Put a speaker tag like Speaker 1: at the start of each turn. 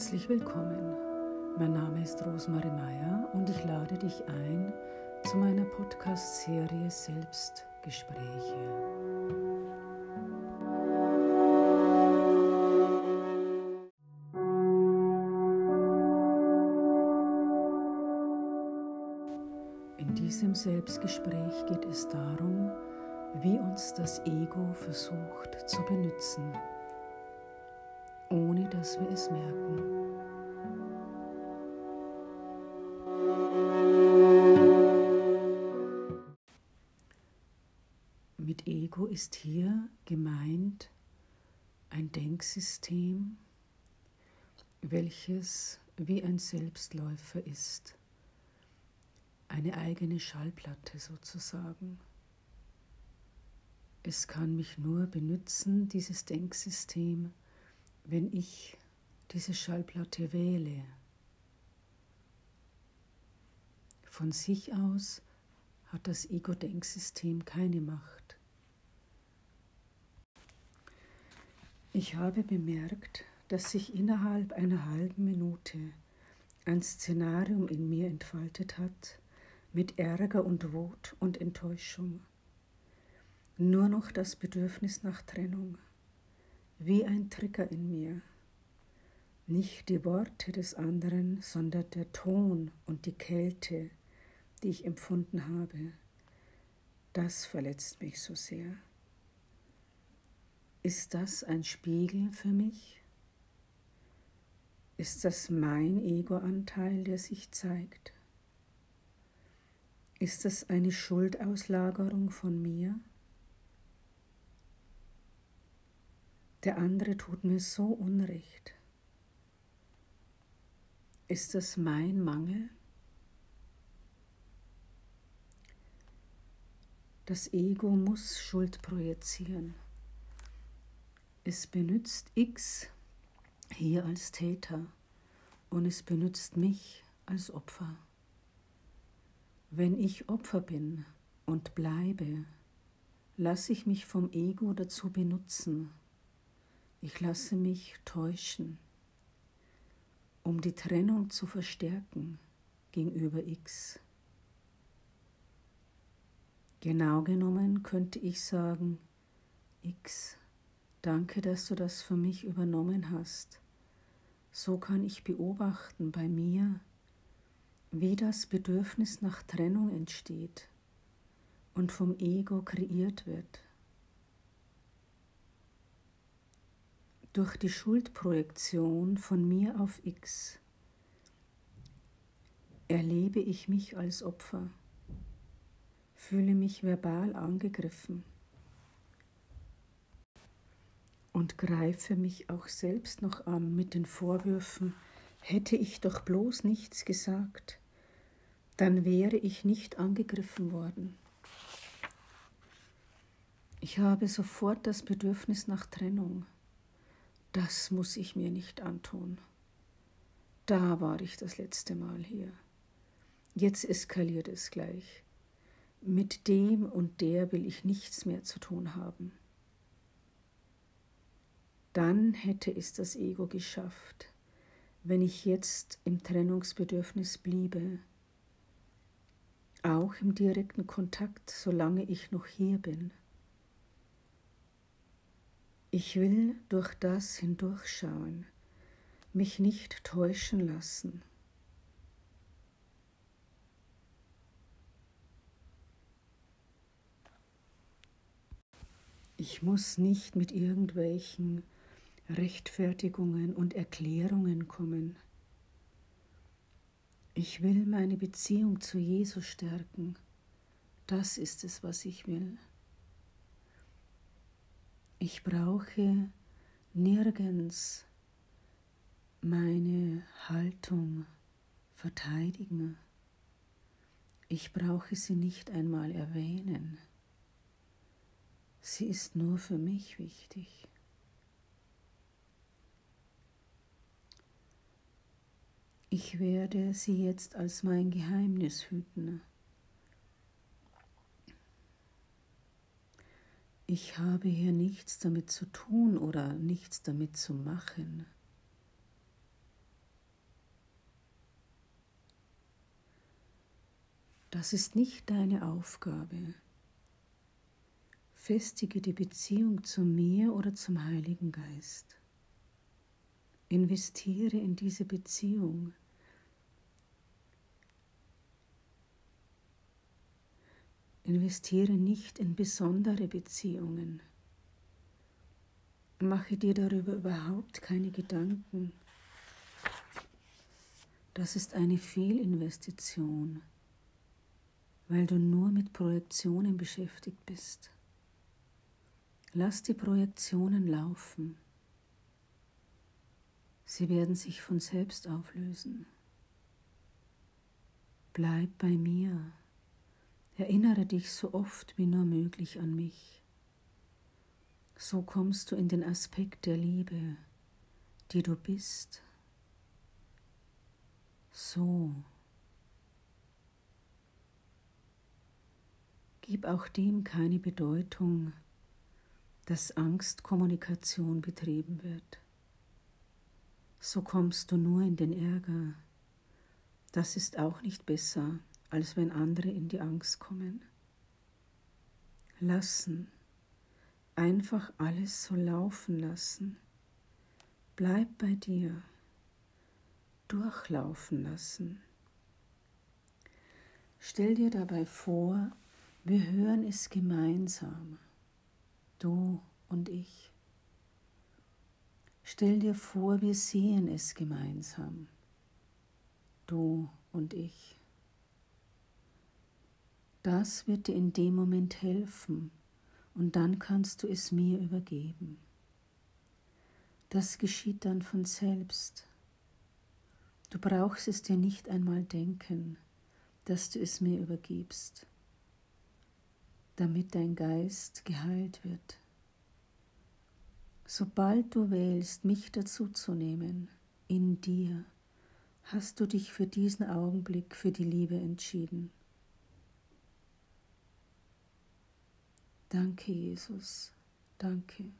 Speaker 1: Herzlich willkommen. Mein Name ist Rosmarie Meyer und ich lade dich ein zu meiner Podcast-Serie Selbstgespräche. In diesem Selbstgespräch geht es darum, wie uns das Ego versucht zu benutzen ohne dass wir es merken. Mit Ego ist hier gemeint ein Denksystem, welches wie ein Selbstläufer ist, eine eigene Schallplatte sozusagen. Es kann mich nur benutzen, dieses Denksystem, wenn ich diese Schallplatte wähle, von sich aus hat das Ego-Denksystem keine Macht. Ich habe bemerkt, dass sich innerhalb einer halben Minute ein Szenarium in mir entfaltet hat mit Ärger und Wut und Enttäuschung. Nur noch das Bedürfnis nach Trennung wie ein Trigger in mir. Nicht die Worte des anderen, sondern der Ton und die Kälte, die ich empfunden habe. Das verletzt mich so sehr. Ist das ein Spiegel für mich? Ist das mein Ego-Anteil, der sich zeigt? Ist das eine Schuldauslagerung von mir? Der andere tut mir so Unrecht. Ist das mein Mangel? Das Ego muss Schuld projizieren. Es benützt X hier als Täter und es benützt mich als Opfer. Wenn ich Opfer bin und bleibe, lasse ich mich vom Ego dazu benutzen, ich lasse mich täuschen, um die Trennung zu verstärken gegenüber X. Genau genommen könnte ich sagen, X, danke, dass du das für mich übernommen hast. So kann ich beobachten bei mir, wie das Bedürfnis nach Trennung entsteht und vom Ego kreiert wird. Durch die Schuldprojektion von mir auf X erlebe ich mich als Opfer, fühle mich verbal angegriffen und greife mich auch selbst noch an mit den Vorwürfen, hätte ich doch bloß nichts gesagt, dann wäre ich nicht angegriffen worden. Ich habe sofort das Bedürfnis nach Trennung. Das muss ich mir nicht antun. Da war ich das letzte Mal hier. Jetzt eskaliert es gleich. Mit dem und der will ich nichts mehr zu tun haben. Dann hätte es das Ego geschafft, wenn ich jetzt im Trennungsbedürfnis bliebe, auch im direkten Kontakt, solange ich noch hier bin. Ich will durch das hindurchschauen, mich nicht täuschen lassen. Ich muss nicht mit irgendwelchen Rechtfertigungen und Erklärungen kommen. Ich will meine Beziehung zu Jesus stärken. Das ist es, was ich will. Ich brauche nirgends meine Haltung verteidigen. Ich brauche sie nicht einmal erwähnen. Sie ist nur für mich wichtig. Ich werde sie jetzt als mein Geheimnis hüten. ich habe hier nichts damit zu tun oder nichts damit zu machen. Das ist nicht deine Aufgabe. Festige die Beziehung zu mir oder zum Heiligen Geist. Investiere in diese Beziehung. Investiere nicht in besondere Beziehungen. Mache dir darüber überhaupt keine Gedanken. Das ist eine Fehlinvestition, weil du nur mit Projektionen beschäftigt bist. Lass die Projektionen laufen. Sie werden sich von selbst auflösen. Bleib bei mir. Erinnere dich so oft wie nur möglich an mich. So kommst du in den Aspekt der Liebe, die du bist. So. Gib auch dem keine Bedeutung, dass Angstkommunikation betrieben wird. So kommst du nur in den Ärger. Das ist auch nicht besser, als wenn andere in die Angst kommen. Lassen, einfach alles so laufen lassen. Bleib bei dir, durchlaufen lassen. Stell dir dabei vor, wir hören es gemeinsam du und ich. Stell dir vor, wir sehen es gemeinsam, du und ich. Das wird dir in dem Moment helfen und dann kannst du es mir übergeben. Das geschieht dann von selbst. Du brauchst es dir nicht einmal denken, dass du es mir übergibst damit dein Geist geheilt wird. Sobald du wählst, mich dazuzunehmen, in dir, hast du dich für diesen Augenblick für die Liebe entschieden. Danke, Jesus. Danke.